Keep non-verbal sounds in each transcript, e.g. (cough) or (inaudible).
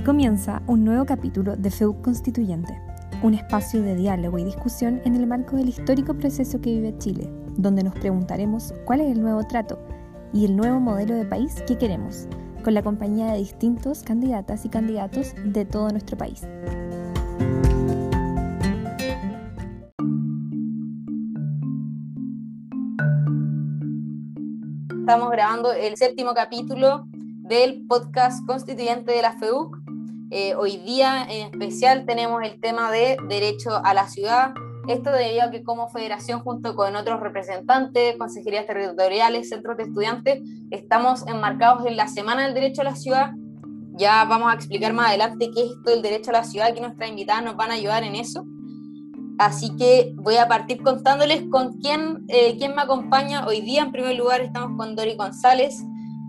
Aquí comienza un nuevo capítulo de FEUC Constituyente, un espacio de diálogo y discusión en el marco del histórico proceso que vive Chile, donde nos preguntaremos cuál es el nuevo trato y el nuevo modelo de país que queremos, con la compañía de distintos candidatas y candidatos de todo nuestro país. Estamos grabando el séptimo capítulo del podcast constituyente de la FEUC. Eh, hoy día en especial tenemos el tema de derecho a la ciudad. Esto debido a que como federación, junto con otros representantes, consejerías territoriales, centros de estudiantes, estamos enmarcados en la Semana del Derecho a la Ciudad. Ya vamos a explicar más adelante qué es esto del derecho a la ciudad, que nuestras invitadas nos van a ayudar en eso. Así que voy a partir contándoles con quién, eh, quién me acompaña. Hoy día, en primer lugar, estamos con Dori González.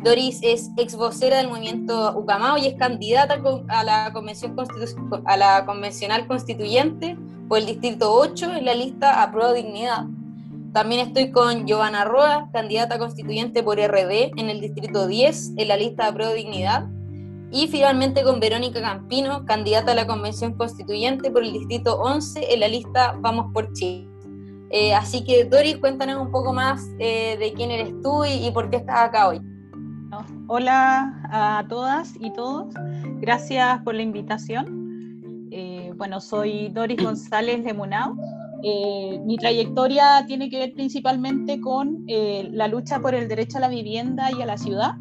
Doris es ex vocera del movimiento Ucamao y es candidata a la, convención a la convencional constituyente por el distrito 8 en la lista Aprueba Dignidad. También estoy con Giovanna Roa, candidata constituyente por RD en el distrito 10 en la lista Aprueba Dignidad. Y finalmente con Verónica Campino, candidata a la convención constituyente por el distrito 11 en la lista Vamos por Chile. Eh, así que Doris, cuéntanos un poco más eh, de quién eres tú y por qué estás acá hoy. Hola a todas y todos, gracias por la invitación. Eh, bueno, soy Doris (clears throat) González de Munao. Eh, mi trayectoria tiene que ver principalmente con eh, la lucha por el derecho a la vivienda y a la ciudad.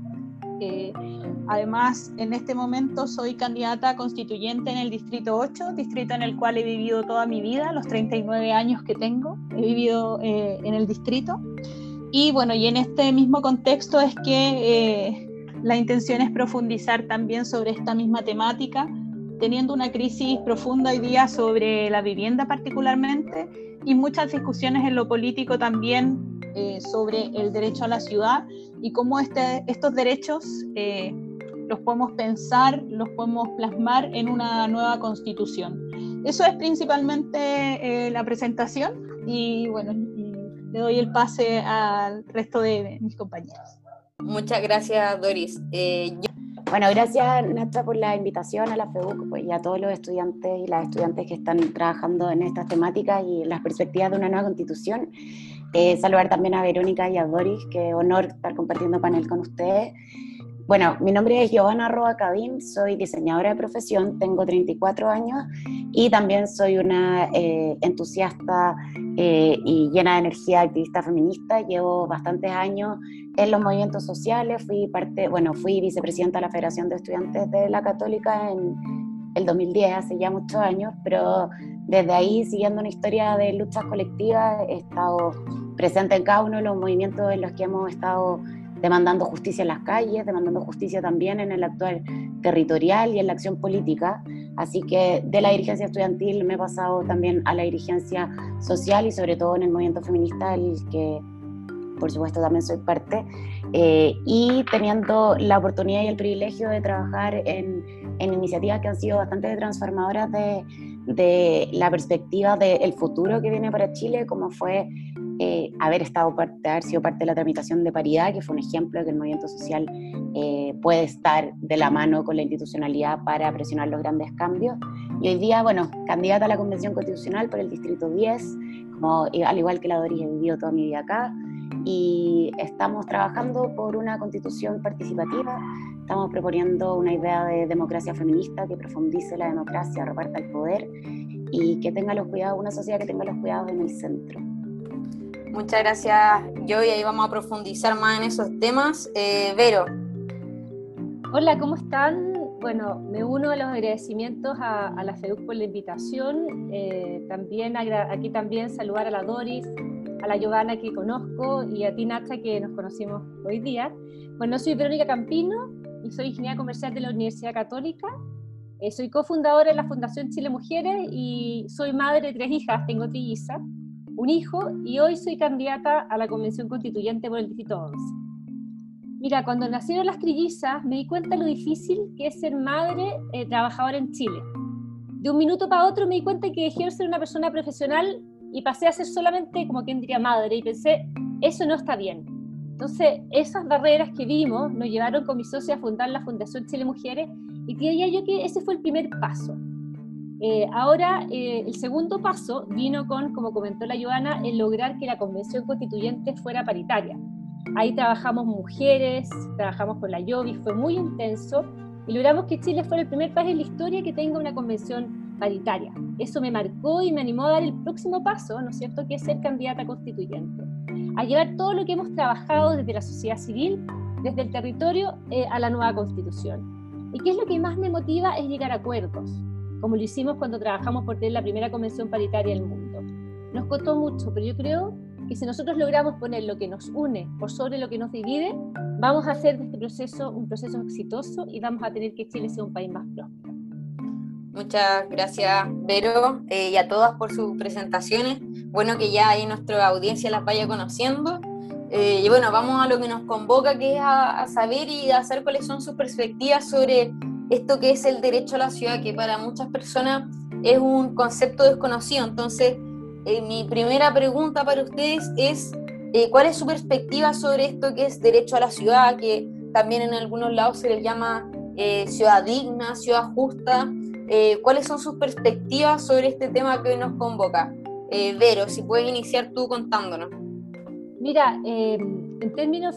además, en este momento soy candidata constituyente en el Distrito 8, distrito en el cual he vivido toda mi vida, los 39 años que tengo, he vivido en el distrito. Y bueno, y en este mismo contexto es que eh, la intención es profundizar también sobre esta misma temática, teniendo una crisis profunda hoy día sobre la vivienda particularmente y muchas discusiones en lo político también eh, sobre el derecho a la ciudad y cómo este, estos derechos eh, los podemos pensar, los podemos plasmar en una nueva constitución. Eso es principalmente la presentación y bueno, le doy el pase al resto de mis compañeros. Muchas gracias, Doris. Eh, bueno, gracias Nacha por la invitación a la FEUC pues, y a todos los estudiantes y las estudiantes que están trabajando en estas temáticas y las perspectivas de una nueva constitución. Eh, saludar también a Verónica y a Doris, qué honor estar compartiendo panel con ustedes. Bueno, mi nombre es Giovanna Roa Cabín, soy diseñadora de profesión, tengo 34 años y también soy una eh, entusiasta eh, y llena de energía activista feminista. Llevo bastantes años en los movimientos sociales, fui parte, bueno, fui vicepresidenta de la Federación de Estudiantes de la Católica en el 2010, hace ya muchos años, pero desde ahí, siguiendo una historia de luchas colectivas, he estado presente en cada uno de los movimientos en los que hemos estado demandando justicia en las calles, demandando justicia también en el actual territorial y en la acción política. Así que de la dirigencia estudiantil me he pasado también a la dirigencia social y sobre todo en el movimiento feminista, el que por supuesto también soy parte, eh, y teniendo la oportunidad y el privilegio de trabajar en, en iniciativas que han sido bastante transformadoras de, de la perspectiva del futuro que viene para Chile, como fue eh, haber, estado parte, haber sido parte de la tramitación de paridad, que fue un ejemplo de que el movimiento social eh, puede estar de la mano con la institucionalidad para presionar los grandes cambios. Y hoy día, bueno, candidata a la Convención Constitucional por el Distrito 10, como, al igual que la Doris, he vivido toda mi vida acá, y estamos trabajando por una constitución participativa, estamos proponiendo una idea de democracia feminista que profundice la democracia, reparta el poder y que tenga los cuidados, una sociedad que tenga los cuidados en el centro. Muchas gracias, yo, y ahí vamos a profundizar más en esos temas. Eh, Vero. Hola, ¿cómo están? Bueno, me uno a los agradecimientos a, la FEDUC por la invitación. Eh, también aquí también saludar a la Doris, a la Giovanna que conozco y a ti Nacha que nos conocimos hoy día. Bueno, soy Verónica Campino y soy ingeniera comercial de la Universidad Católica. Eh, soy cofundadora de la Fundación Chile Mujeres y soy madre de tres hijas, tengo trillizas un hijo y hoy soy candidata a la Convención Constituyente por el Distrito 11. Mira, cuando nacieron las trillizas me di cuenta lo difícil que es ser madre eh, trabajadora en Chile. De un minuto para otro me di cuenta que dejé de ser una persona profesional y pasé a ser solamente, como quien diría, madre y pensé, eso no está bien. Entonces, esas barreras que vimos nos llevaron con mi socia a fundar la Fundación Chile Mujeres Y diría yo que ese fue el primer paso. Eh, ahora, eh, el segundo paso vino con, como comentó la Joana, el lograr que la convención constituyente fuera paritaria. Ahí trabajamos mujeres, trabajamos con la Yovi, fue muy intenso y logramos que Chile fuera el primer país en la historia que tenga una convención paritaria. Eso me marcó y me animó a dar el próximo paso, ¿no es cierto?, que es ser candidata constituyente. A llevar todo lo que hemos trabajado desde la sociedad civil, desde el territorio, eh, a la nueva constitución. ¿Y qué es lo que más me motiva? Es llegar a acuerdos, como lo hicimos cuando trabajamos por tener la primera convención paritaria del mundo. Nos costó mucho, pero yo creo que si nosotros logramos poner lo que nos une por sobre lo que nos divide, vamos a hacer de este proceso un proceso exitoso y vamos a tener que Chile sea un país más próspero. Muchas gracias, Vero, eh, y a todas por sus presentaciones. Bueno que ya ahí nuestra audiencia las vaya conociendo. Eh, y bueno, vamos a lo que nos convoca, que es a, saber y a hacer cuáles son sus perspectivas sobre esto que es el derecho a la ciudad, que para muchas personas es un concepto desconocido. Entonces, eh, mi primera pregunta para ustedes es, ¿cuál es su perspectiva sobre esto que es derecho a la ciudad, que también en algunos lados se les llama ciudad digna, ciudad justa? Eh, cuáles son sus perspectivas sobre este tema que hoy nos convoca. Eh, Vero, si puedes iniciar tú contándonos. Mira, em, en términos,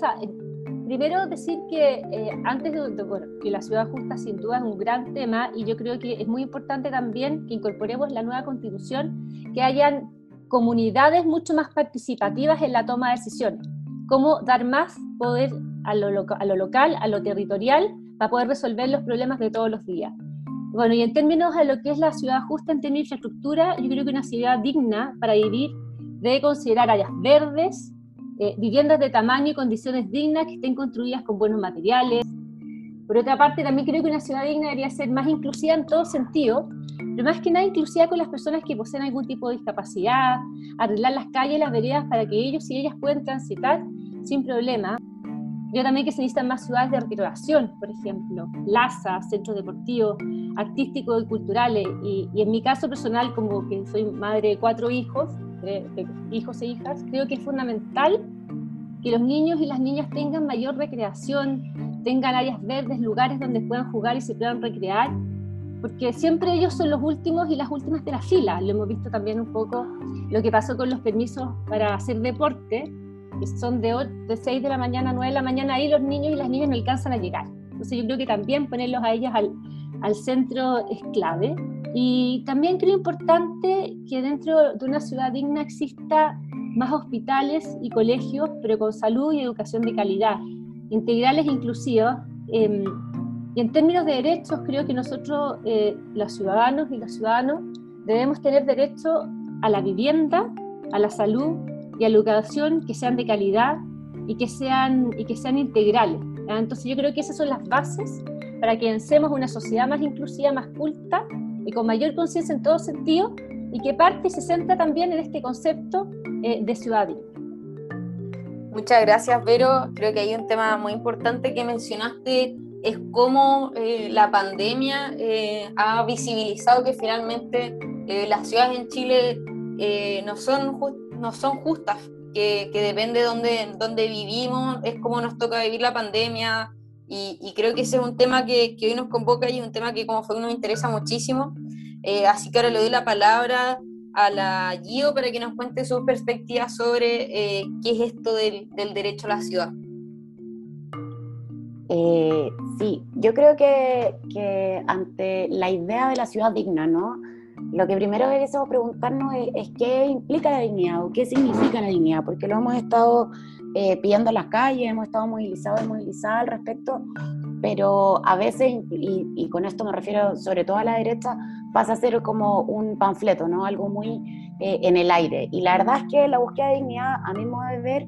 primero decir que eh, antes de, bueno, que la ciudad justa sin duda es un gran tema y yo creo que es muy importante también que incorporemos la nueva constitución, que hayan comunidades mucho más participativas en la toma de decisiones, cómo dar más poder a lo, a lo local, a lo territorial, para poder resolver los problemas de todos los días. Bueno, y en términos de lo que es la ciudad justa en términos de infraestructura, yo creo que una ciudad digna para vivir debe considerar áreas verdes, eh, viviendas de tamaño y condiciones dignas que estén construidas con buenos materiales. Por otra parte, también creo que una ciudad digna debería ser más inclusiva en todo sentido, pero más que nada inclusiva con las personas que poseen algún tipo de discapacidad, arreglar las calles y las veredas para que ellos y ellas puedan transitar sin problema. Creo también que se necesitan más ciudades de recreación, por ejemplo, plazas, centros deportivos, artísticos y culturales. Y, en mi caso personal, como que soy madre de cuatro hijos, de, hijos e hijas, creo que es fundamental que los niños y las niñas tengan mayor recreación, tengan áreas verdes, lugares donde puedan jugar y se puedan recrear, porque siempre ellos son los últimos y las últimas de la fila. Lo hemos visto también un poco lo que pasó con los permisos para hacer deporte, son de, de 6 de la mañana a 9 de la mañana, ahí los niños y las niñas no alcanzan a llegar. Entonces yo creo que también ponerlos a ellas al, al centro es clave. Y también creo importante que dentro de una ciudad digna exista más hospitales y colegios, pero con salud y educación de calidad, integrales e inclusivas. Em, y en términos de derechos, creo que nosotros, eh, los ciudadanos y los ciudadanos, debemos tener derecho a la vivienda, a la salud y que sean de calidad y que sean, y que sean integrales. Entonces yo creo que esas son las bases para que vencemos una sociedad más inclusiva, más culta y con mayor conciencia en todo sentido y que parte y se centra también en este concepto eh, de ciudad Muchas gracias, Vero. Creo que hay un tema muy importante que mencionaste, es cómo eh, la pandemia eh, ha visibilizado que finalmente las ciudades en Chile no, son no son justas, que, que depende de dónde, dónde vivimos, es cómo nos toca vivir la pandemia, y, creo que ese es un tema que, que, hoy nos convoca y un tema que como fue nos interesa muchísimo. Eh, así que ahora le doy la palabra a la Gio para que nos cuente sus perspectivas sobre eh, qué es esto del, del, derecho a la ciudad. Eh, sí, yo creo que, que, ante la idea de la ciudad digna, ¿no? Lo que primero debemos preguntarnos es, es, qué implica la dignidad o qué significa la dignidad, porque lo hemos estado eh, pidiendo en las calles, hemos estado movilizados y movilizadas al respecto, pero a veces, y, con esto me refiero sobre todo a la derecha, pasa a ser como un panfleto, ¿no? Algo muy eh, en el aire. Y la verdad es que la búsqueda de dignidad, a mi modo de ver,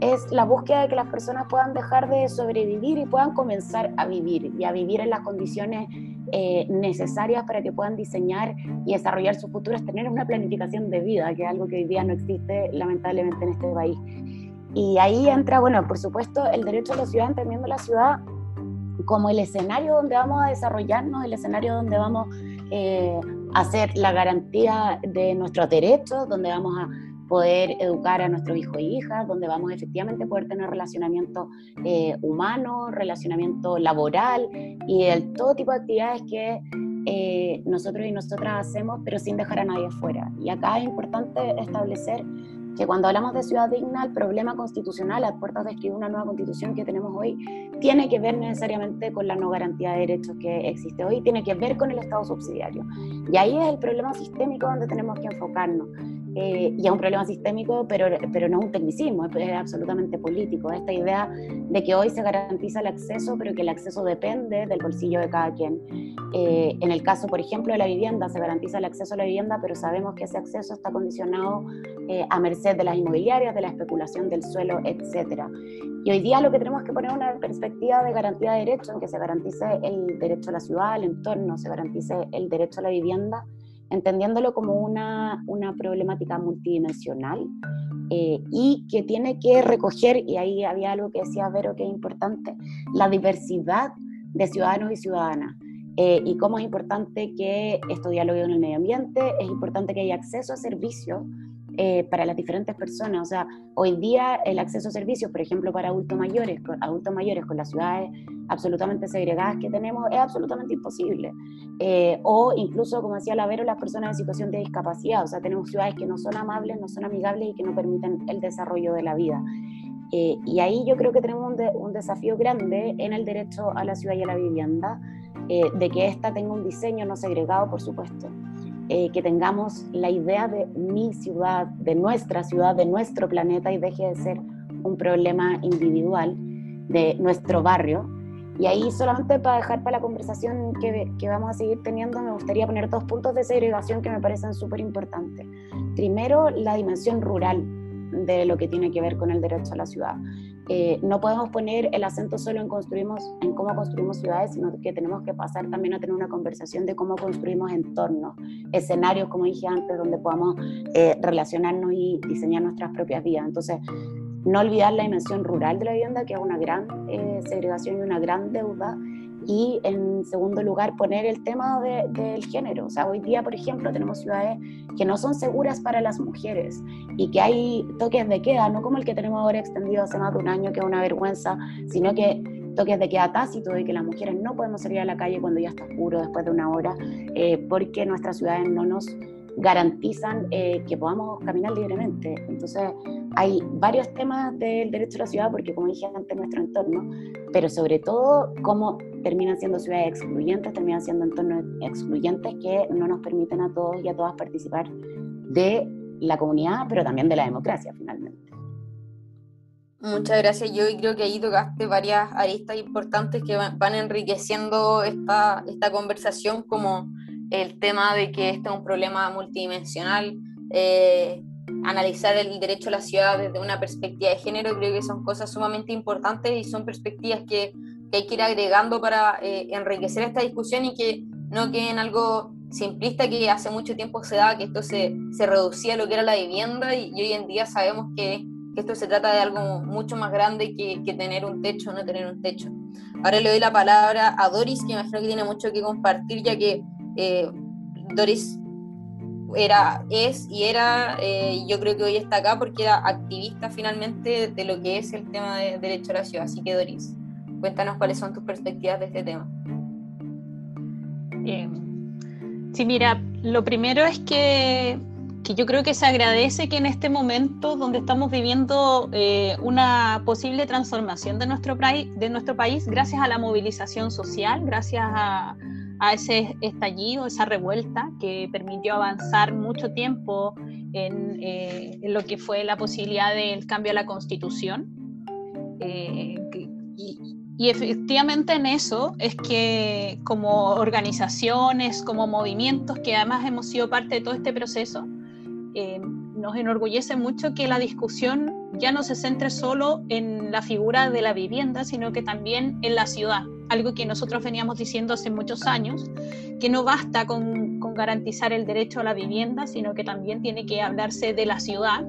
es la búsqueda de que las personas puedan dejar de sobrevivir y puedan comenzar a vivir y a vivir en las condiciones eh, necesarias para que puedan diseñar y desarrollar su futuro, tener una planificación de vida, que es algo que hoy día no existe lamentablemente en este país. Y ahí entra, bueno, por supuesto, el derecho a la ciudad, entendiendo la ciudad como el escenario donde vamos a desarrollarnos, el escenario donde vamos eh, a hacer la garantía de nuestros derechos, donde vamos a poder educar a nuestros hijos e hijas, donde vamos efectivamente a poder tener relacionamiento eh, humano, relacionamiento laboral y el, todo tipo de actividades que eh, nosotros y nosotras hacemos, pero sin dejar a nadie afuera. Y acá es importante establecer que cuando hablamos de ciudad digna, el problema constitucional a puertas de escribir una nueva constitución que tenemos hoy tiene que ver necesariamente con la no garantía de derechos que existe hoy, tiene que ver con el Estado subsidiario. Y ahí es el problema sistémico donde tenemos que enfocarnos. Eh, y es un problema sistémico, pero, pero no un tecnicismo, es, absolutamente político. Esta idea de que hoy se garantiza el acceso, pero que el acceso depende del bolsillo de cada quien. Eh, en el caso, por ejemplo, de la vivienda, se garantiza el acceso a la vivienda, pero sabemos que ese acceso está condicionado eh, a merced de las inmobiliarias, de la especulación del suelo, etc. Y hoy día lo que tenemos que poner es una perspectiva de garantía de derechos, en que se garantice el derecho a la ciudad, al entorno, se garantice el derecho a la vivienda entendiéndolo como una, una problemática multidimensional eh, y que tiene que recoger, y ahí había algo que decía Vero que es importante, la diversidad de ciudadanos y ciudadanas. Eh, y cómo es importante que esto dialogue con el medio ambiente, es importante que haya acceso a servicios eh, para las diferentes personas. O sea, hoy día el acceso a servicios, por ejemplo, para adultos mayores, con, adultos mayores con las ciudades absolutamente segregadas que tenemos, es absolutamente imposible. Eh, o incluso, como decía Lavero, las personas en situación de discapacidad. O sea, tenemos ciudades que no son amables, no son amigables y que no permiten el desarrollo de la vida. Eh, y ahí yo creo que tenemos un, un, desafío grande en el derecho a la ciudad y a la vivienda, de que ésta tenga un diseño no segregado, por supuesto, eh, que tengamos la idea de mi ciudad, de nuestra ciudad, de nuestro planeta y deje de ser un problema individual de nuestro barrio. Y ahí solamente para dejar para la conversación que, que vamos a seguir teniendo, me gustaría poner dos puntos de segregación que me parecen súper importantes. Primero, la dimensión rural de lo que tiene que ver con el derecho a la ciudad. Eh, no podemos poner el acento solo en, construimos, en cómo construimos ciudades, sino que tenemos que pasar también a tener una conversación de cómo construimos entornos, escenarios, como dije antes, donde podamos eh, relacionarnos y diseñar nuestras propias vidas. Entonces, no olvidar la dimensión rural de la vivienda, que es una gran eh, segregación y una gran deuda, y en segundo lugar poner el tema del género. O sea, hoy día, por ejemplo, tenemos ciudades que no son seguras para las mujeres y que hay toques de queda, no como el que tenemos ahora extendido hace más de un año, que es una vergüenza, sino que toques de queda tácito, de que las mujeres no podemos salir a la calle cuando ya está oscuro después de una hora, eh, porque nuestras ciudades no nos garantizan eh, que podamos caminar libremente. Entonces, hay varios temas del derecho a la ciudad, porque como dije antes, nuestro entorno, pero sobre todo cómo terminan siendo ciudades excluyentes, terminan siendo entornos excluyentes que no nos permiten a todos y a todas participar de la comunidad, pero también de la democracia finalmente. Muchas gracias. Yo creo que ahí tocaste varias aristas importantes que van enriqueciendo esta, esta conversación, como el tema de que este es un problema multidimensional. Eh, analizar el derecho a la ciudad desde una perspectiva de género, creo que son cosas sumamente importantes y son perspectivas que, que hay que ir agregando para eh, enriquecer esta discusión y que no quede en algo simplista que hace mucho tiempo se daba, que esto se, se reducía a lo que era la vivienda y, hoy en día sabemos que, que, esto se trata de algo mucho más grande que, que tener un techo o no tener un techo. Ahora le doy la palabra a Doris, que imagino que tiene mucho que compartir, ya que eh, Doris era, es y era, eh, yo creo que hoy está acá porque era activista finalmente de lo que es el tema de derecho a la ciudad. Así que Doris, cuéntanos cuáles son tus perspectivas de este tema. sí, mira, lo primero es que, que, yo creo que se agradece que en este momento donde estamos viviendo eh, una posible transformación de nuestro, de nuestro país, gracias a la movilización social, gracias a a ese estallido, esa revuelta que permitió avanzar mucho tiempo en, eh, lo que fue la posibilidad del cambio a la constitución. Eh, y, efectivamente en eso es que como organizaciones, como movimientos que además hemos sido parte de todo este proceso, eh, nos enorgullece mucho que la discusión ya no se centre solo en la figura de la vivienda, sino que también en la ciudad, algo que nosotros veníamos diciendo hace muchos años, que no basta con, garantizar el derecho a la vivienda, sino que también tiene que hablarse de la ciudad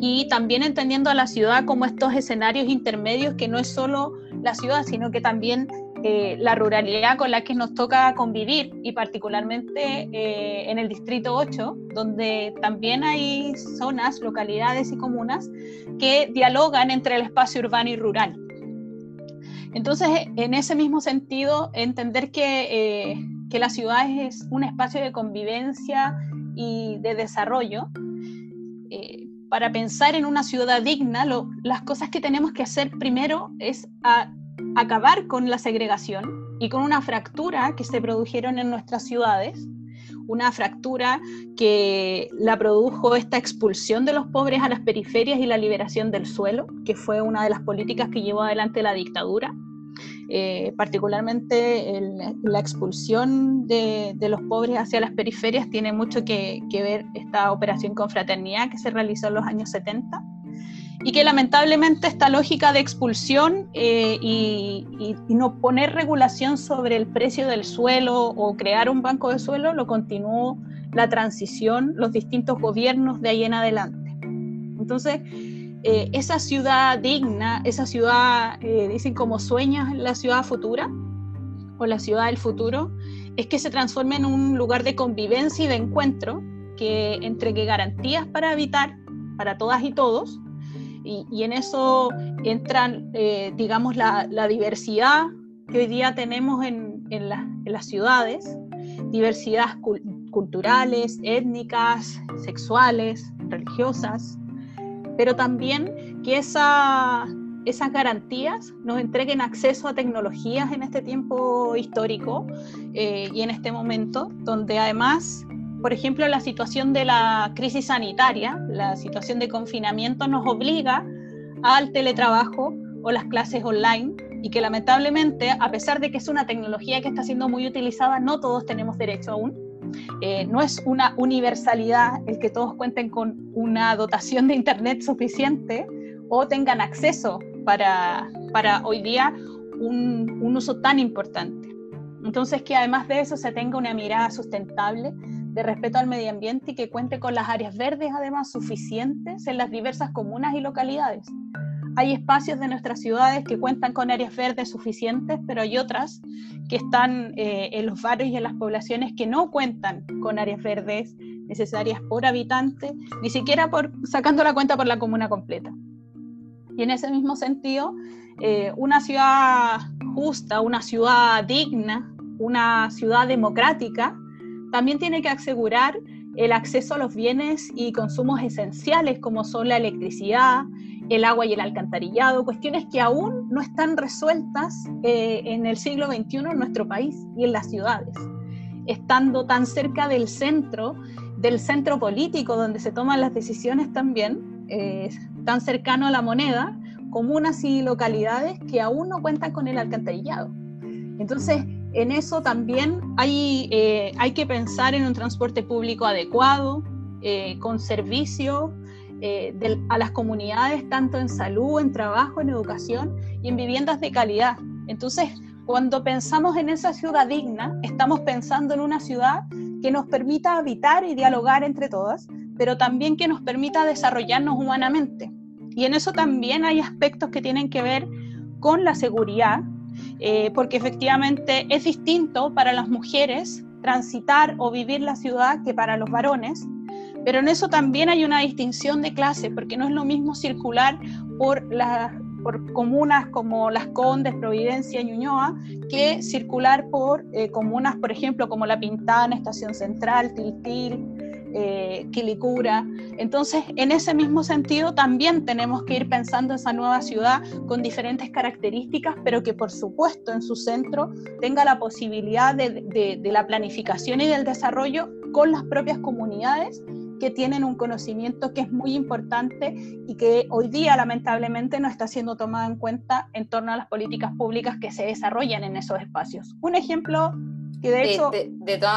y también entendiendo a la ciudad como estos escenarios intermedios que no es solo la ciudad, sino que también eh, la ruralidad con la que nos toca convivir y particularmente eh, en el Distrito 8, donde también hay zonas, localidades y comunas que dialogan entre el espacio urbano y rural. Entonces, en ese mismo sentido, entender que, eh, que la ciudad es un espacio de convivencia y de desarrollo, para pensar en una ciudad digna, las cosas que tenemos que hacer primero es acabar con la segregación y con una fractura que se produjeron en nuestras ciudades, una fractura que la produjo esta expulsión de los pobres a las periferias y la liberación del suelo, que fue una de las políticas que llevó adelante la dictadura. Eh, particularmente la expulsión de, los pobres hacia las periferias tiene mucho que, ver esta operación con fraternidad que se realizó en los años 70 y que lamentablemente esta lógica de expulsión eh, y, no poner regulación sobre el precio del suelo o crear un banco de suelo lo continuó la transición, los distintos gobiernos de ahí en adelante. Entonces, eh, esa ciudad digna, esa ciudad, eh, dicen como sueñas la ciudad futura o la ciudad del futuro, es que se transforme en un lugar de convivencia y de encuentro que entregue garantías para habitar para todas y todos. Y, en eso entran, eh, digamos, la, diversidad que hoy día tenemos en, las ciudades, diversidades culturales, étnicas, sexuales, religiosas, pero también que esa, esas garantías nos entreguen acceso a tecnologías en este tiempo histórico eh, y en este momento, donde además, por ejemplo, la situación de la crisis sanitaria, la situación de confinamiento nos obliga al teletrabajo o las clases online y que lamentablemente, a pesar de que es una tecnología que está siendo muy utilizada, no todos tenemos derecho aún eh, no es una universalidad el que todos cuenten con una dotación de Internet suficiente o tengan acceso para, para hoy día un, un uso tan importante. Entonces, que además de eso se tenga una mirada sustentable de respeto al medio ambiente y que cuente con las áreas verdes además suficientes en las diversas comunas y localidades. Hay espacios de nuestras ciudades que cuentan con áreas verdes suficientes, pero hay otras que están eh, en los barrios y en las poblaciones que no cuentan con áreas verdes necesarias por habitante, ni siquiera por, sacando la cuenta por la comuna completa. Y en ese mismo sentido, eh, una ciudad justa, una ciudad digna, una ciudad democrática, también tiene que asegurar el acceso a los bienes y consumos esenciales como son la electricidad, el agua y el alcantarillado, cuestiones que aún no están resueltas eh, en el siglo XXI en nuestro país y en las ciudades, estando tan cerca del centro, del centro político donde se toman las decisiones también, eh, tan cercano a la moneda, comunas y localidades que aún no cuentan con el alcantarillado. Entonces, en eso también hay, eh, hay que pensar en un transporte público adecuado, con servicio eh, a las comunidades, tanto en salud, en trabajo, en educación y en viviendas de calidad. Entonces, cuando pensamos en esa ciudad digna, estamos pensando en una ciudad que nos permita habitar y dialogar entre todas, pero también que nos permita desarrollarnos humanamente. Y en eso también hay aspectos que tienen que ver con la seguridad, eh, porque efectivamente es distinto para las mujeres transitar o vivir la ciudad que para los varones, pero en eso también hay una distinción de clase, porque no es lo mismo circular por, por comunas como Las Condes, Providencia Ñuñoa, que circular por eh, comunas, por ejemplo, como La Pintana, Estación Central, Tiltil, eh, Quilicura. Entonces, en ese mismo sentido, también tenemos que ir pensando esa nueva ciudad con diferentes características, pero que por supuesto en su centro tenga la posibilidad de la planificación y del desarrollo con las propias comunidades que tienen un conocimiento que es muy importante y que hoy día lamentablemente no está siendo tomado en cuenta en torno a las políticas públicas que se desarrollan en esos espacios. Un ejemplo que de, hecho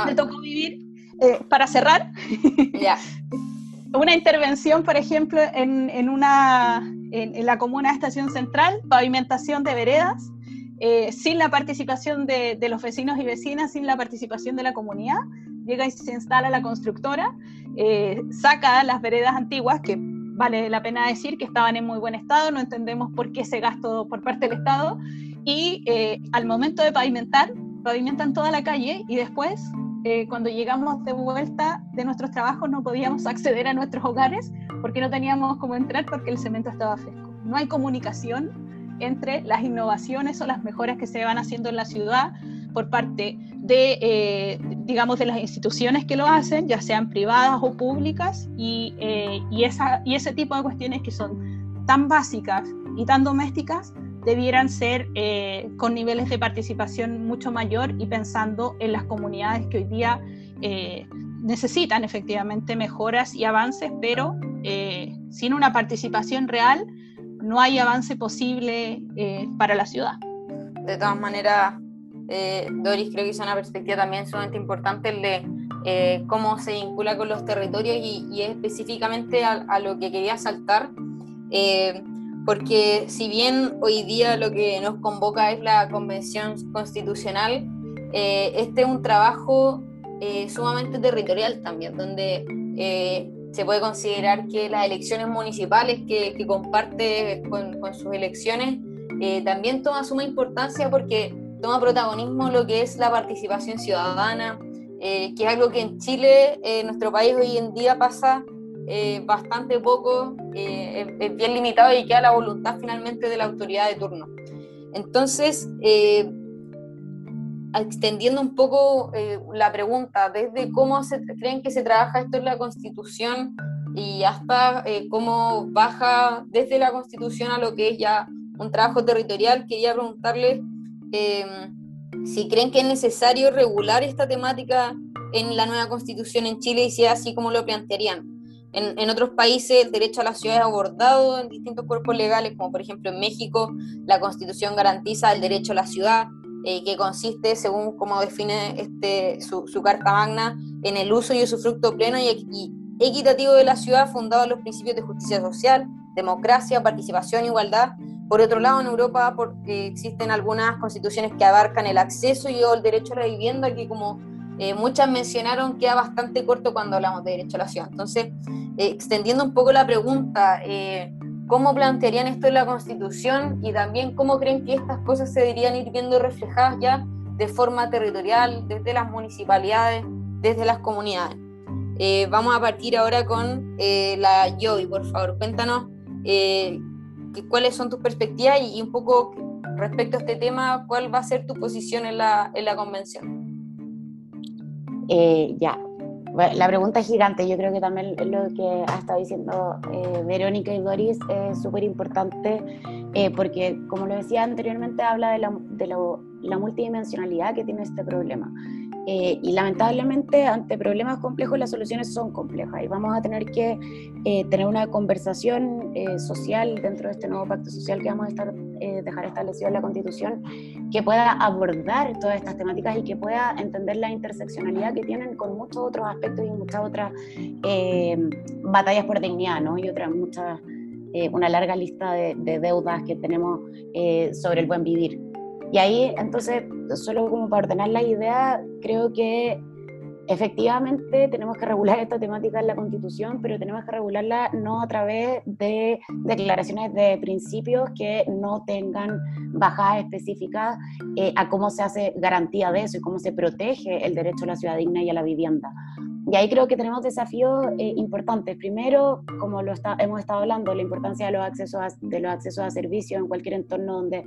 me tocó vivir eh, para cerrar. (laughs) una intervención, por ejemplo, en, en una, en, la comuna de Estación Central, pavimentación de veredas, eh, sin la participación de, de, los vecinos y vecinas, sin la participación de la comunidad. Llega y se instala la constructora eh, saca las veredas antiguas, que vale la pena decir que estaban en muy buen estado, no entendemos por qué ese gasto por parte del Estado, y eh, al momento de pavimentar, pavimentan toda la calle y después, eh, cuando llegamos de vuelta de nuestros trabajos, no podíamos acceder a nuestros hogares porque no teníamos cómo entrar porque el cemento estaba fresco. No hay comunicación entre las innovaciones o las mejoras que se van haciendo en la ciudad por parte de, eh, digamos, de las instituciones que lo hacen, ya sean privadas o públicas, y, y, esa, y ese tipo de cuestiones que son tan básicas y tan domésticas debieran ser eh, con niveles de participación mucho mayor y pensando en las comunidades que hoy día eh, necesitan efectivamente mejoras y avances, pero eh, sin una participación real no hay avance posible para la ciudad. De todas maneras, Doris, creo que es una perspectiva también sumamente importante el de cómo se vincula con los territorios y, específicamente a, lo que quería saltar porque si bien hoy día lo que nos convoca es la Convención Constitucional, eh, este es un trabajo eh, sumamente territorial también, donde eh, se puede considerar que las elecciones municipales que, comparte con, sus elecciones también toma suma importancia porque toma protagonismo lo que es la participación ciudadana, que es algo que en Chile, en nuestro país hoy en día pasa eh, bastante poco, eh, es, bien limitado y queda la voluntad finalmente de la autoridad de turno. Entonces, eh, extendiendo un poco la pregunta, desde cómo se, creen que se trabaja esto en la Constitución y hasta cómo baja desde la Constitución a lo que es ya un trabajo territorial, quería preguntarles si creen que es necesario regular esta temática en la nueva Constitución en Chile y si es así como lo plantearían. En, otros países el derecho a la ciudad es abordado en distintos cuerpos legales, como por ejemplo en México la Constitución garantiza el derecho a la ciudad, eh, que consiste, según como define este, su, Carta Magna, en el uso y usufructo pleno y, equitativo de la ciudad fundado en los principios de justicia social, democracia, participación, igualdad. Por otro lado, en Europa porque existen algunas constituciones que abarcan el acceso y el derecho a la vivienda, que como eh, muchas mencionaron queda bastante corto cuando hablamos de derecho a la ciudad. Entonces, eh, extendiendo un poco la pregunta, eh, ¿cómo plantearían esto en la Constitución y también cómo creen que estas cosas se deberían ir viendo reflejadas ya de forma territorial, desde las municipalidades, desde las comunidades? vamos a partir ahora con la Joey, por favor, cuéntanos cuáles son tus perspectivas y, un poco respecto a este tema, cuál va a ser tu posición en la, en la convención. Eh, ya, la pregunta es gigante, yo creo que también lo que ha estado diciendo eh, Verónica y Doris es súper importante eh, porque, como lo decía anteriormente, habla de, la, de la multidimensionalidad que tiene este problema. Eh, y lamentablemente ante problemas complejos las soluciones son complejas y vamos a tener que eh, tener una conversación eh, social dentro de este nuevo pacto social que vamos a estar, dejar establecido en la Constitución que pueda abordar todas estas temáticas y que pueda entender la interseccionalidad que tienen con muchos otros aspectos y muchas otras batallas por dignidad ¿no? y otras muchas una larga lista de, de deudas que tenemos sobre el buen vivir. Y ahí, entonces, solo como para ordenar la idea, creo que efectivamente tenemos que regular esta temática en la Constitución, pero tenemos que regularla no a través de declaraciones de principios que no tengan bajadas específicas eh, a cómo se hace garantía de eso y cómo se protege el derecho a la ciudad digna y a la vivienda. Y ahí creo que tenemos desafíos eh, importantes. Primero, como lo está, hemos estado hablando, la importancia de los, accesos a, de los accesos a servicios en cualquier entorno donde,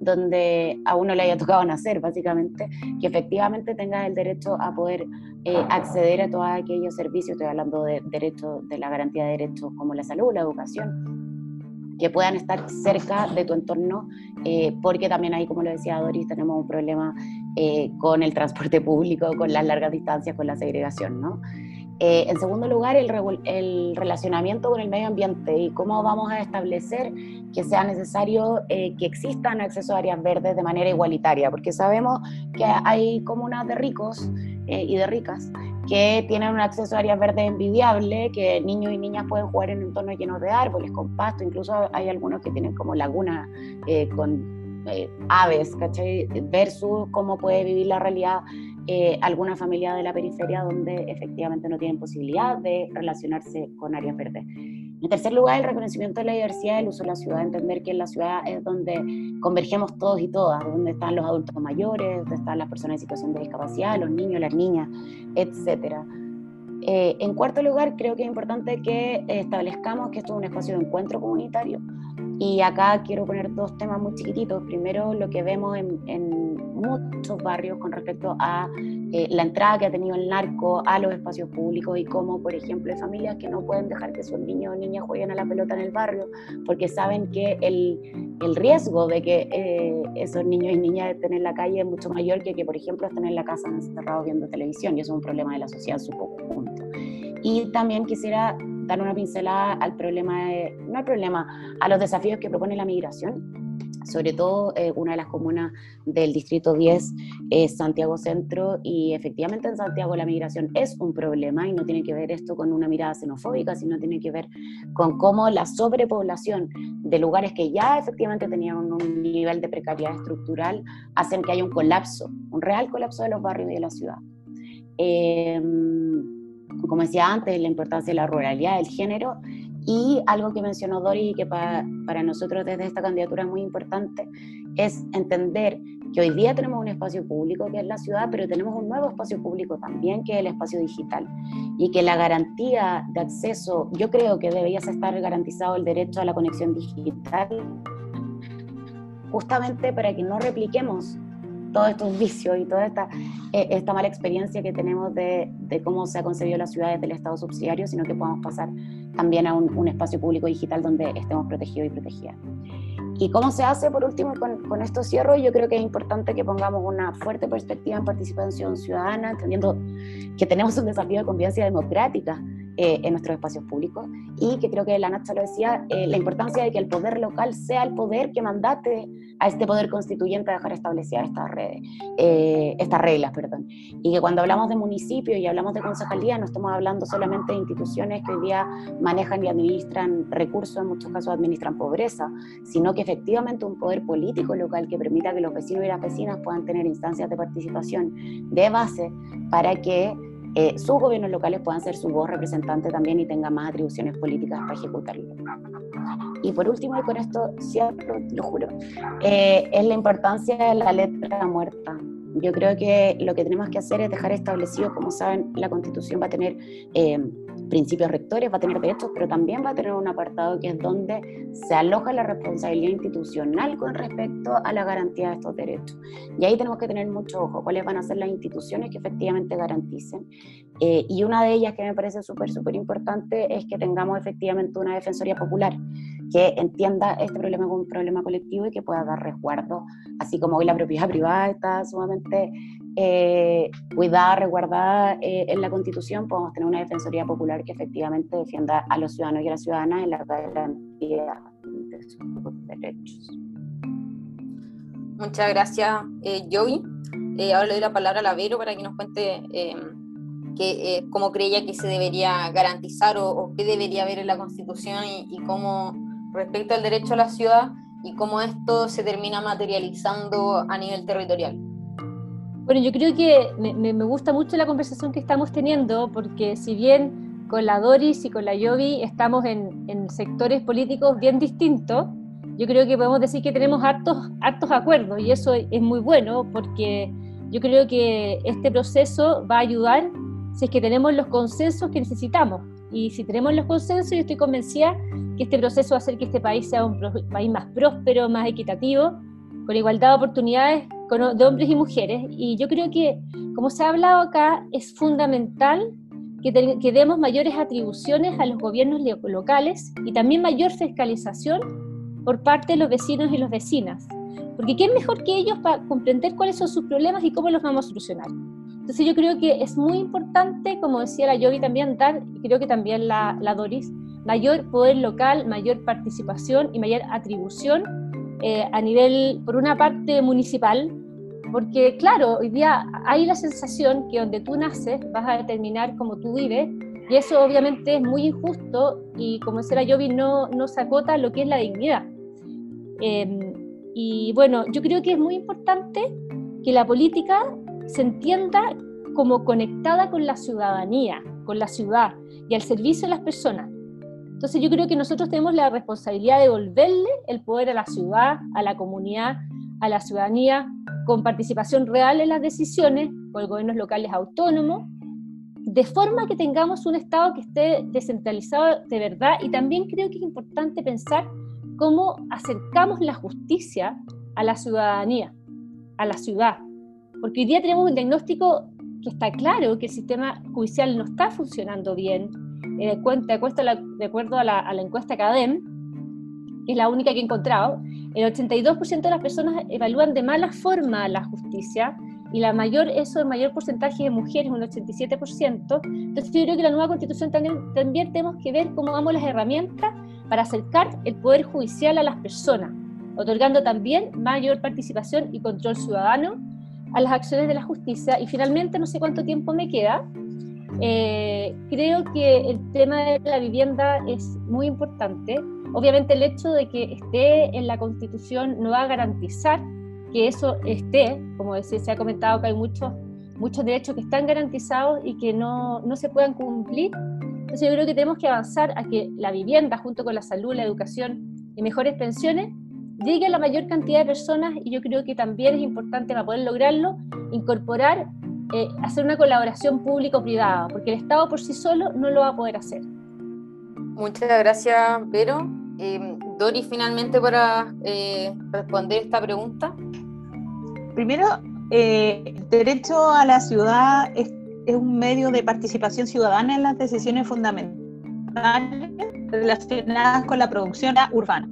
donde a uno le haya tocado nacer, básicamente, que efectivamente tenga el derecho a poder eh, acceder a todos aquellos servicios, estoy hablando de derechos, de la garantía de derechos como la salud, la educación, que puedan estar cerca de tu entorno, eh, porque también ahí, como lo decía Doris, tenemos un problema eh, con el transporte público, con las largas distancias, con la segregación, ¿no? Eh, en segundo lugar, el, el, relacionamiento con el medio ambiente y cómo vamos a establecer que sea necesario que existan acceso a áreas verdes de manera igualitaria, porque sabemos que hay comunas de ricos y de ricas que tienen un acceso a áreas verdes envidiable, que niños y niñas pueden jugar en entornos llenos de árboles, con pasto, incluso hay algunos que tienen como lagunas con eh, aves, ¿cachai? Versus cómo puede vivir la realidad eh, alguna familia de la periferia donde efectivamente no tienen posibilidad de relacionarse con áreas verdes. En tercer lugar, el reconocimiento de la diversidad del uso de la ciudad, entender que la ciudad es donde convergemos todos y todas, donde están los adultos mayores, donde están las personas en situación de discapacidad, los niños, las niñas, etcétera. Eh, en cuarto lugar, creo que es importante que establezcamos que esto es un espacio de encuentro comunitario. Y acá quiero poner dos temas muy chiquititos. Primero, lo que vemos en muchos barrios con respecto a eh, la entrada que ha tenido el narco a los espacios públicos y cómo, por ejemplo, hay familias que no pueden dejar que sus niños o niñas jueguen a la pelota en el barrio porque saben que el, el riesgo de que eh, esos niños y niñas estén en la calle es mucho mayor que que, por ejemplo, estén en la casa encerrados viendo televisión y eso es un problema de la sociedad en su conjunto. Y también quisiera dar una pincelada al problema, no al problema, a los desafíos que propone la migración sobre todo eh, una de las comunas del Distrito 10 es Santiago Centro y efectivamente en Santiago la migración es un problema y no tiene que ver esto con una mirada xenofóbica, sino tiene que ver con cómo la sobrepoblación de lugares que ya efectivamente tenían un nivel de precariedad estructural hacen que haya un colapso, un real colapso de los barrios y de la ciudad. Em, como decía antes, la importancia de la ruralidad, del género y algo que mencionó Dori y que para, para nosotros desde esta candidatura es muy importante es entender que hoy día tenemos un espacio público que es la ciudad, pero tenemos un nuevo espacio público también que es el espacio digital. Y que la garantía de acceso, yo creo que debería estar garantizado el derecho a la conexión digital justamente para que no repliquemos todos estos vicios y toda esta, eh, esta mala experiencia que tenemos de, de, cómo se ha concebido la ciudad desde el Estado subsidiario, sino que podamos pasar también a un, un espacio público digital donde estemos protegidos y protegidas. ¿Y cómo se hace? Por último, con, con, esto cierro, yo creo que es importante que pongamos una fuerte perspectiva en participación ciudadana, entendiendo que tenemos un desafío de convivencia democrática eh, en nuestros espacios públicos y que creo que la Nacha lo decía, eh, la importancia de que el poder local sea el poder que mandate a este poder constituyente a dejar establecidas estas redes, eh, estas reglas, perdón. Y que cuando hablamos de municipio y hablamos de concejalía no estamos hablando solamente de instituciones que hoy día manejan y administran recursos, en muchos casos administran pobreza, sino que efectivamente un poder político local que permita que los vecinos y las vecinas puedan tener instancias de participación de base para que eh, sus gobiernos locales puedan ser su voz representante también y tengan más atribuciones políticas para ejecutarlo. Y por último, y con esto cierro, lo juro, eh, es la importancia de la letra muerta. Yo creo que lo que tenemos que hacer es dejar establecido, como saben, la Constitución va a tener eh, principios rectores, va a tener derechos, pero también va a tener un apartado que es donde se aloja la responsabilidad institucional con respecto a la garantía de estos derechos. Y ahí tenemos que tener mucho ojo, cuáles van a ser las instituciones que efectivamente garanticen. Eh, y una de ellas que me parece súper, súper importante es que tengamos efectivamente una defensoría popular que entienda este problema como un problema colectivo y que pueda dar resguardo, así como hoy la propiedad privada está sumamente eh, cuidada, resguardada eh, en la Constitución, podemos tener una defensoría popular que efectivamente defienda a los ciudadanos y a las ciudadanas en la garantía de sus derechos. Muchas gracias, eh, Joey. Eh, ahora le doy la palabra a la Vero para que nos cuente eh, que, eh, cómo creía que se debería garantizar o, o qué debería haber en la Constitución y, y, cómo respecto al derecho a la ciudad y cómo esto se termina materializando a nivel territorial. Bueno, yo creo que me, me gusta mucho la conversación que estamos teniendo porque si bien con la Doris y con la Yovi estamos en, en sectores políticos bien distintos, yo creo que podemos decir que tenemos hartos, hartos acuerdos y eso es muy bueno porque yo creo que este proceso va a ayudar si es que tenemos los consensos que necesitamos. Y si tenemos los consensos, yo estoy convencida que este proceso va a hacer que este país sea un país más próspero, más equitativo, con igualdad de oportunidades de hombres y mujeres. Y yo creo que, como se ha hablado acá, es fundamental que, que demos mayores atribuciones a los gobiernos locales y también mayor fiscalización por parte de los vecinos y las vecinas. Porque ¿quién mejor que ellos para comprender cuáles son sus problemas y cómo los vamos a solucionar? Entonces yo creo que es muy importante, como decía la Yogi también, dar, creo que también la, la Doris, mayor poder local, mayor participación y mayor atribución eh, a nivel, por una parte, municipal, porque claro, hoy día hay la sensación que donde tú naces vas a determinar cómo tú vives, y eso obviamente es muy injusto y como decía Yogi, no, no se acota lo que es la dignidad. Eh, y bueno, yo creo que es muy importante que la política se entienda como conectada con la ciudadanía, con la ciudad y al servicio de las personas. Entonces yo creo que nosotros tenemos la responsabilidad de devolverle el poder a la ciudad, a la comunidad, a la ciudadanía, con participación real en las decisiones, por gobiernos locales autónomos, de forma que tengamos un Estado que esté descentralizado de verdad. Y también creo que es importante pensar cómo acercamos la justicia a la ciudadanía, a la ciudad. Porque hoy día tenemos un diagnóstico que está claro que el sistema judicial no está funcionando bien. Eh, de, acuerdo a la, encuesta CADEM, que es la única que he encontrado, el 82% de las personas evalúan de mala forma la justicia y la mayor, eso el mayor porcentaje de mujeres, un 87%. Entonces yo creo que la nueva constitución también, también tenemos que ver cómo damos las herramientas para acercar el poder judicial a las personas, otorgando también mayor participación y control ciudadano a las acciones de la justicia. Y finalmente, no sé cuánto tiempo me queda, eh, creo que el tema de la vivienda es muy importante. Obviamente el hecho de que esté en la Constitución no va a garantizar que eso esté, como se ha comentado que hay muchos, muchos derechos que están garantizados y que no, no se puedan cumplir entonces yo creo que tenemos que avanzar a que la vivienda, junto con la salud, la educación y mejores pensiones, llegue a la mayor cantidad de personas y yo creo que también es importante para poder lograrlo incorporar, eh, hacer una colaboración público-privada, porque el Estado por sí solo no lo va a poder hacer. Muchas gracias, Vero. Eh, Dori, finalmente para eh, responder esta pregunta. Primero, el derecho a la ciudad es es un medio de participación ciudadana en las decisiones fundamentales relacionadas con la producción urbana.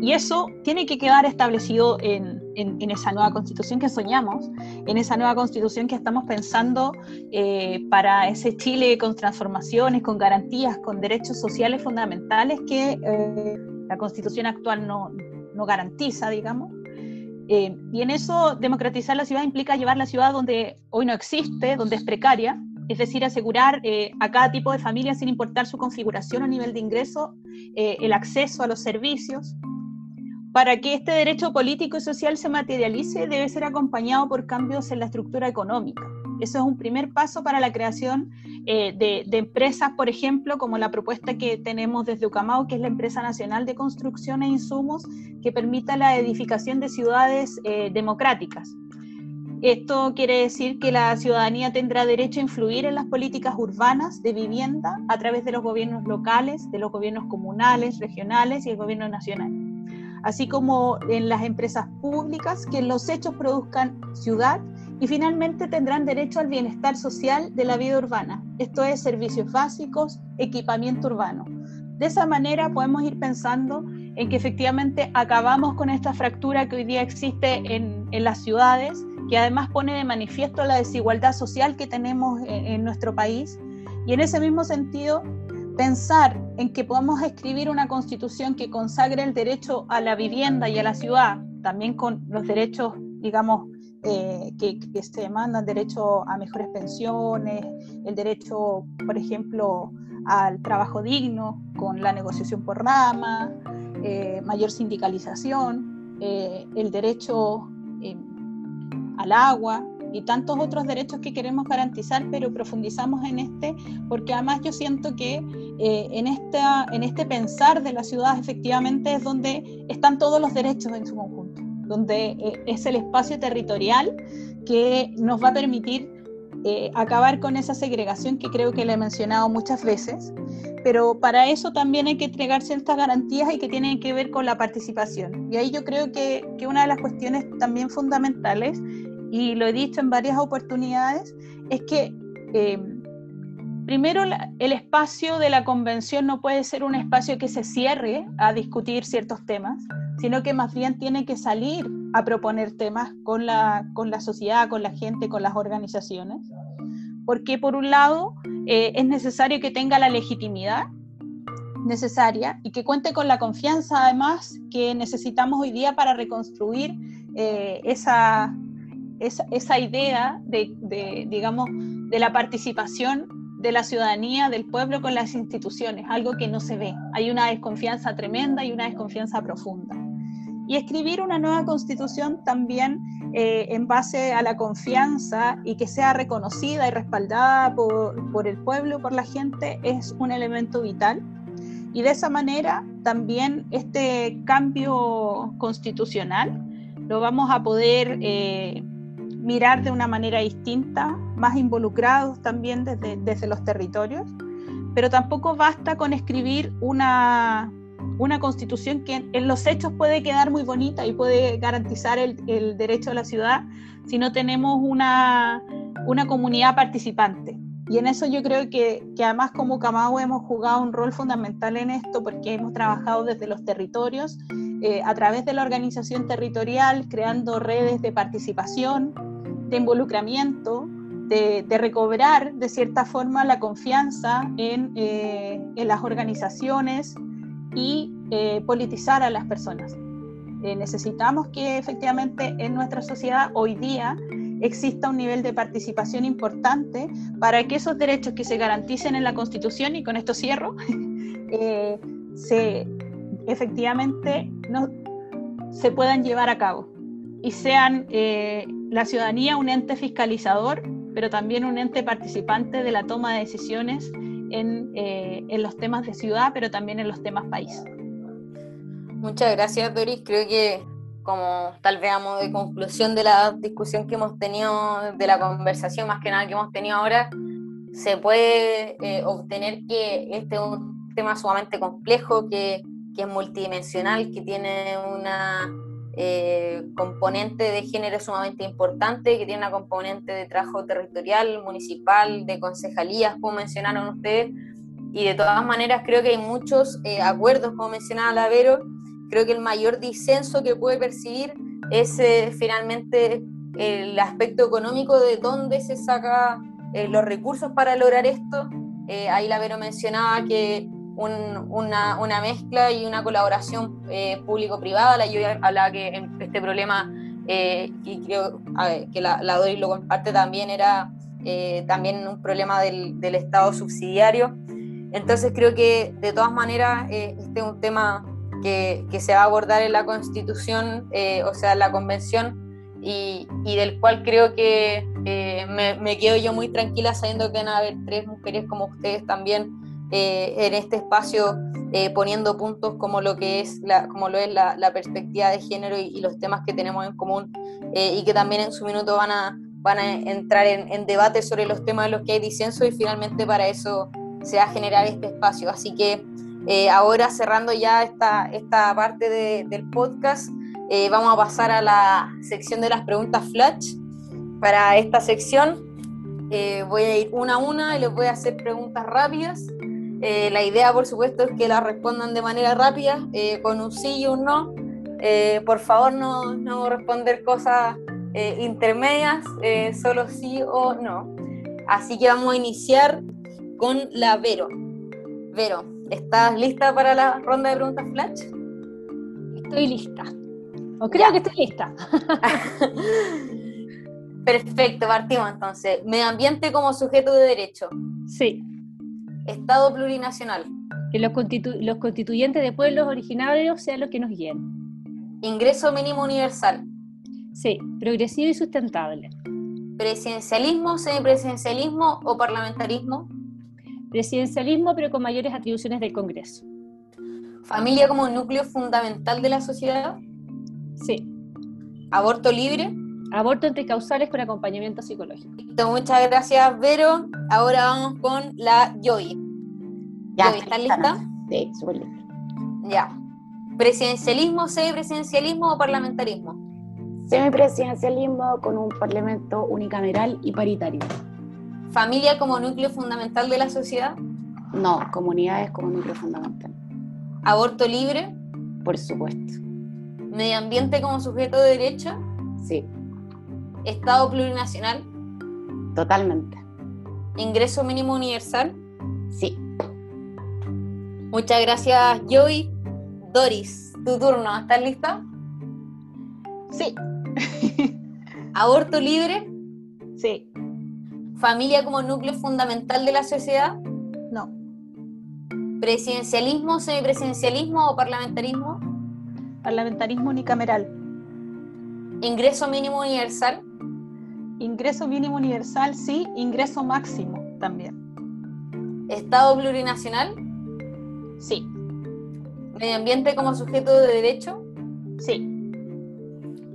Y eso tiene que quedar establecido en, en, esa nueva constitución que soñamos, en esa nueva constitución que estamos pensando eh, para ese Chile con transformaciones, con garantías, con derechos sociales fundamentales que eh, la constitución actual no, no garantiza, digamos. Eh, y en eso, democratizar la ciudad implica llevar la ciudad donde hoy no existe, donde es precaria, es decir, asegurar eh, a cada tipo de familia, sin importar su configuración o nivel de ingreso, eh, el acceso a los servicios. Para que este derecho político y social se materialice, debe ser acompañado por cambios en la estructura económica. Eso es un primer paso para la creación eh, de, empresas, por ejemplo, como la propuesta que tenemos desde Ucamau, que es la Empresa Nacional de Construcción e Insumos, que permita la edificación de ciudades eh, democráticas. Esto quiere decir que la ciudadanía tendrá derecho a influir en las políticas urbanas de vivienda a través de los gobiernos locales, de los gobiernos comunales, regionales y el gobierno nacional, así como en las empresas públicas que en los hechos produzcan ciudad y finalmente tendrán derecho al bienestar social de la vida urbana, esto es servicios básicos, equipamiento urbano. De esa manera podemos ir pensando en que efectivamente acabamos con esta fractura que hoy día existe en, las ciudades, que además pone de manifiesto la desigualdad social que tenemos en, en nuestro país. Y en ese mismo sentido, pensar en que podamos escribir una constitución que consagre el derecho a la vivienda y a la ciudad, también con los derechos, digamos, eh, que, se demandan derecho a mejores pensiones, el derecho, por ejemplo, al trabajo digno con la negociación por rama, eh, mayor sindicalización, eh, el derecho al agua y tantos otros derechos que queremos garantizar, pero profundizamos en este, porque además yo siento que en, esta, en este pensar de la ciudad efectivamente es donde están todos los derechos en su conjunto donde eh, es el espacio territorial que nos va a permitir eh, acabar con esa segregación que creo que le he mencionado muchas veces, pero para eso también hay que entregar ciertas garantías y que tienen que ver con la participación. Y ahí yo creo que, que una de las cuestiones también fundamentales, y lo he dicho en varias oportunidades, es que eh, primero el espacio de la convención no puede ser un espacio que se cierre a discutir ciertos temas, sino que más bien tiene que salir a proponer temas con la, con la sociedad, con la gente, con las organizaciones, porque por un lado eh, es necesario que tenga la legitimidad necesaria y que cuente con la confianza además que necesitamos hoy día para reconstruir eh, esa, esa, esa, idea de, de, digamos, de la participación de la ciudadanía, del pueblo con las instituciones, algo que no se ve. Hay una desconfianza tremenda y una desconfianza profunda y escribir una nueva constitución también eh, en base a la confianza y que sea reconocida y respaldada por, por, el pueblo, por la gente, es un elemento vital. Y de esa manera también este cambio constitucional lo vamos a poder eh, mirar de una manera distinta, más involucrados también desde, desde los territorios, pero tampoco basta con escribir una, una constitución que en los hechos puede quedar muy bonita y puede garantizar el, el derecho a la ciudad si no tenemos una, una, comunidad participante. Y en eso yo creo que, que además como Camagüe hemos jugado un rol fundamental en esto porque hemos trabajado desde los territorios, eh, a través de la organización territorial, creando redes de participación, de involucramiento, de, de recobrar de cierta forma la confianza en, eh, en las organizaciones, y eh, politizar a las personas. Eh, necesitamos que efectivamente en nuestra sociedad hoy día exista un nivel de participación importante para que esos derechos que se garanticen en la Constitución, y con esto cierro, (laughs) eh, se, efectivamente no, se puedan llevar a cabo y sean la ciudadanía un ente fiscalizador, pero también un ente participante de la toma de decisiones eh, en, los temas de ciudad, pero también en los temas país. Muchas gracias, Doris. Creo que como tal veamos de conclusión de la discusión que hemos tenido, de la conversación más que nada que hemos tenido ahora, se puede eh, obtener que este es un tema sumamente complejo, que, que es multidimensional, que tiene una eh, componente de género sumamente importante, que tiene una componente de trabajo territorial, municipal, de concejalías, como mencionaron ustedes, y de todas maneras creo que hay muchos eh, acuerdos, como mencionaba Lavero, creo que el mayor disenso que puede percibir es eh, finalmente el aspecto económico de dónde se saca los recursos para lograr esto. ahí Lavero mencionaba que una, una, mezcla y una colaboración eh, público-privada. La lluvia hablaba que este problema, eh, y creo que la, la lo comparte también, era eh, también un problema del, Estado subsidiario. Entonces creo que de todas maneras este es un tema que, se va a abordar en la Constitución, o sea, en la Convención, y, del cual creo que me, quedo yo muy tranquila sabiendo que van a haber tres mujeres como ustedes también eh, en este espacio eh, poniendo puntos como lo que es la, como lo es la, perspectiva de género y, los temas que tenemos en común eh, y que también en su minuto van a, van a entrar en, debate sobre los temas de los que hay disenso y finalmente para eso se va a generar este espacio. Así que ahora cerrando ya esta, esta parte del podcast, vamos a pasar a la sección de las preguntas flash. Para esta sección voy a ir una a una y les voy a hacer preguntas rápidas eh, la idea, por supuesto, es que la respondan de manera rápida, eh, con un sí y un no. Eh, por favor, no, no responder cosas intermedias, solo sí o no. Así que vamos a iniciar con la Vero. Vero, ¿estás lista para la ronda de preguntas flash? Estoy lista. O creo que estoy lista. (laughs) Perfecto, partimos entonces. Medio ambiente como sujeto de derecho. Sí. Estado plurinacional. Que los, los constituyentes de pueblos originarios sean los que nos guíen. Ingreso mínimo universal. Sí, progresivo y sustentable. Presidencialismo, semipresidencialismo o parlamentarismo. Presidencialismo, pero con mayores atribuciones del Congreso. Familia como núcleo fundamental de la sociedad. Sí. Aborto libre. Aborto entre causales con acompañamiento psicológico. muchas gracias, Vero. Ahora vamos con la Joy. Ya, ¿estás lista? Sí, súper lista. Ya. ¿Presidencialismo, semipresidencialismo o parlamentarismo? Semipresidencialismo con un parlamento unicameral y paritario. ¿Familia como núcleo fundamental de la sociedad? No, comunidades como núcleo fundamental. ¿Aborto libre? Por supuesto. ¿Medio ambiente como sujeto de derecho? Sí. Estado plurinacional. Totalmente. Ingreso mínimo universal. Sí. Muchas gracias, Joey. Doris, tu turno. ¿Estás lista? Sí. (laughs) ¿Aborto libre? Sí. ¿Familia como núcleo fundamental de la sociedad? No. ¿Presidencialismo, semipresidencialismo o parlamentarismo? Parlamentarismo unicameral. ¿Ingreso mínimo universal? Ingreso mínimo universal, sí. Ingreso máximo también. ¿Estado plurinacional? Sí. medio ambiente como sujeto de derecho. Sí.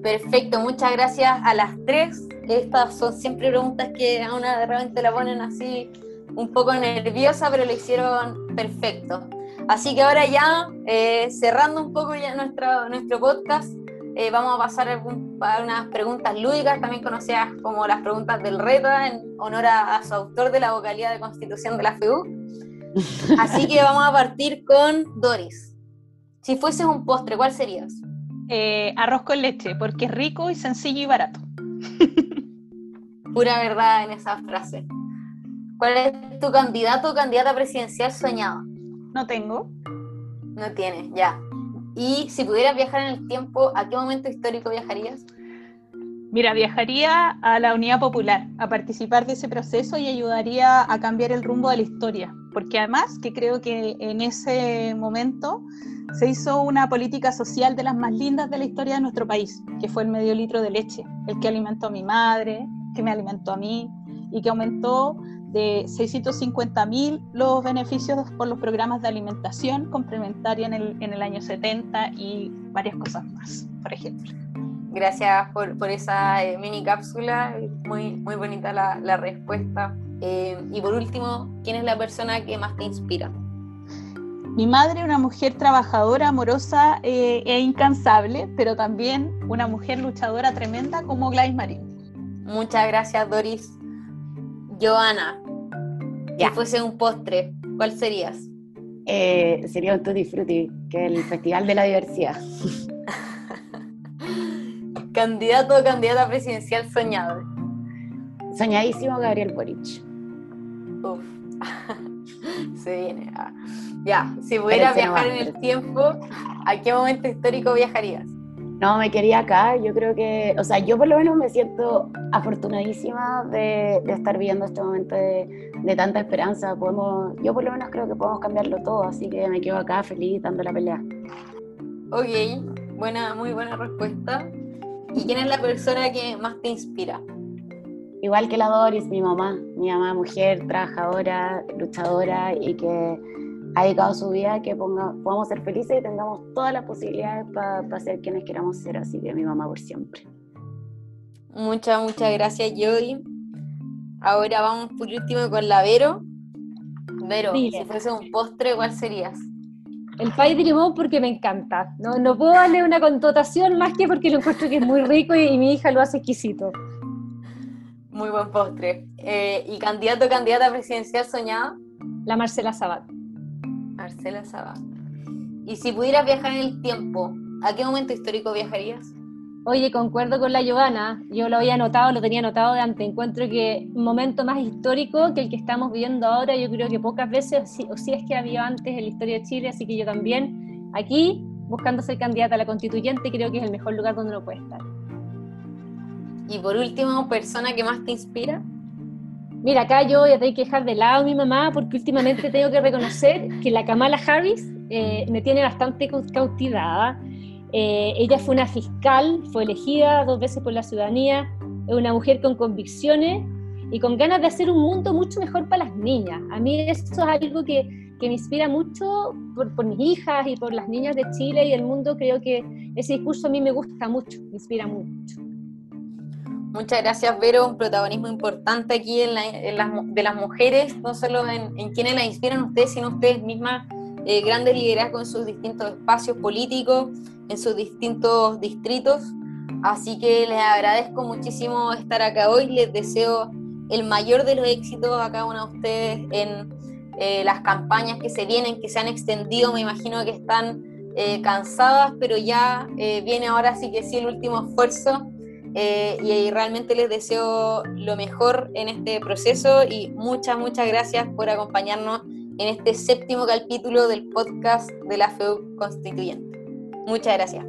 Perfecto, muchas gracias a las tres. Estas son siempre preguntas que a una de repente la ponen así un poco nerviosa, pero lo hicieron perfecto. Así que ahora ya, eh, cerrando un poco ya nuestro, nuestro podcast, eh, vamos a pasar a, unas preguntas lúdicas, también conocidas como las preguntas del RETA, en honor a, su autor de la vocalía de Constitución de la FEU. (laughs) Así que vamos a partir con Doris. Si fueses un postre, ¿cuál serías? Eh, arroz con leche, porque es rico y sencillo y barato. (laughs) Pura verdad en esa frase. ¿Cuál es tu candidato o candidata presidencial soñado? No tengo. No tienes, ya. Y si pudieras viajar en el tiempo, ¿a qué momento histórico viajarías? Mira, viajaría a la Unidad Popular, a participar de ese proceso y ayudaría a cambiar el rumbo de la historia, porque además que creo que en ese momento se hizo una política social de las más lindas de la historia de nuestro país, que fue el medio litro de leche, el que alimentó a mi madre, que me alimentó a mí y que aumentó de 650 mil los beneficios por los programas de alimentación complementaria en el, en el año 70 y varias cosas más, por ejemplo. Gracias por, por esa eh, mini cápsula, muy, muy bonita la, la respuesta. Eh, y por último, ¿quién es la persona que más te inspira? Mi madre, una mujer trabajadora, amorosa eh, e incansable, pero también una mujer luchadora tremenda como Gladys Marín. Muchas gracias, Doris. Joana, si fuese un postre, ¿cuál serías? Eh, sería un Tutti Frutti, que es el Festival de la Diversidad. (laughs) Candidato o candidata presidencial soñado. Soñadísimo Gabriel Boric. Uf. (laughs) Se viene. Ah. Ya, si pudieras viajar en el tiempo, ¿a qué momento histórico viajarías? No, me quería acá. Yo creo que, o sea, yo por lo menos me siento afortunadísima de, estar viviendo este momento de, de, tanta esperanza. Podemos, yo por lo menos creo que podemos cambiarlo todo, así que me quedo acá feliz dando la pelea. Ok, buena, muy buena respuesta. ¿Y quién es la persona que más te inspira? Igual que la Doris, mi mamá, mi mamá mujer, trabajadora, luchadora y que ha dedicado su vida a que ponga, podamos ser felices y tengamos todas las posibilidades para ser quienes queramos ser, así que mi mamá por siempre. Muchas, muchas gracias, Joy. Ahora vamos por último con la Vero. Vero, si fuese un postre, ¿cuál serías? El pay de limón porque me encanta. No, no puedo darle una connotación más que porque lo encuentro que es muy rico y, mi hija lo hace exquisito. Muy buen postre. Eh, ¿Y candidato o candidata presidencial soñada? La Marcela Sabat. Marcela Sabat. ¿Y si pudieras viajar en el tiempo, a qué momento histórico viajarías? Oye, concuerdo con la Giovanna, yo lo había notado, lo tenía notado de antes, encuentro que un momento más histórico que el que estamos viviendo ahora, yo creo que pocas veces, o si, es que había antes en la historia de Chile, así que yo también, aquí, buscando ser candidata a la constituyente, creo que es el mejor lugar donde uno puede estar. Y por último, persona que más te inspira. Mira, acá yo voy a tener que dejar de lado a mi mamá porque últimamente tengo que reconocer que la Kamala Harris eh, me tiene bastante cautivada. Eh, ella fue una fiscal, fue elegida dos veces por la ciudadanía, es una mujer con convicciones y con ganas de hacer un mundo mucho mejor para las niñas. A mí eso es algo que, que me inspira mucho por, por, mis hijas y por las niñas de Chile y del mundo. Creo que ese discurso a mí me gusta mucho, me inspira mucho. Muchas gracias, Vero. Un protagonismo importante aquí en, de las mujeres, no solo en, quienes la inspiran ustedes, sino ustedes mismas, eh, grandes liderazgos en sus distintos espacios políticos, en sus distintos distritos. Así que les agradezco muchísimo estar acá hoy. Les deseo el mayor de los éxitos a cada una de ustedes en eh, las campañas que se vienen, que se han extendido. Me imagino que están eh, cansadas, pero ya viene ahora sí que sí el último esfuerzo eh, y realmente les deseo lo mejor en este proceso y muchas, muchas gracias por acompañarnos en este séptimo capítulo del podcast de la FEU Constituyente. Muchas gracias.